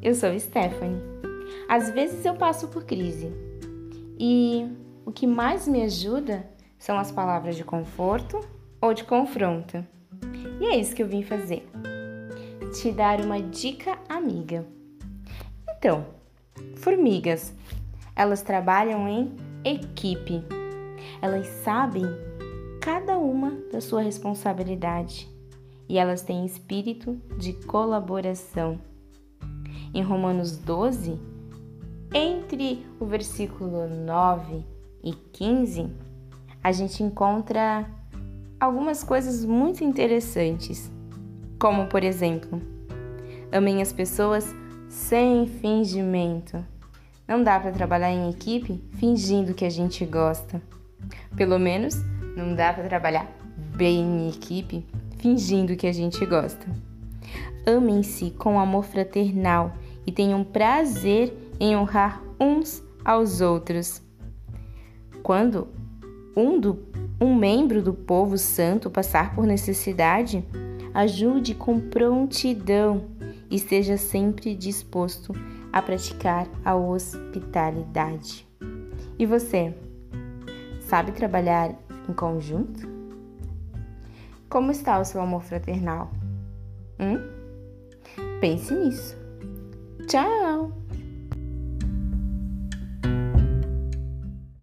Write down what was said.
eu sou Stephanie. Às vezes eu passo por crise e o que mais me ajuda são as palavras de conforto ou de confronto. E é isso que eu vim fazer. Te dar uma dica amiga. Então, formigas, elas trabalham em equipe. Elas sabem cada uma da sua responsabilidade e elas têm espírito de colaboração. Em Romanos 12, entre o versículo 9 e 15, a gente encontra algumas coisas muito interessantes, como por exemplo, amem as pessoas sem fingimento. Não dá para trabalhar em equipe fingindo que a gente gosta. Pelo menos não dá para trabalhar bem em equipe fingindo que a gente gosta. Amem-se com amor fraternal e tenham prazer em honrar uns aos outros. Quando um, do, um membro do povo santo passar por necessidade, ajude com prontidão e esteja sempre disposto a praticar a hospitalidade. E você, sabe trabalhar em conjunto? Como está o seu amor fraternal? Hum? Pense nisso. Tchau!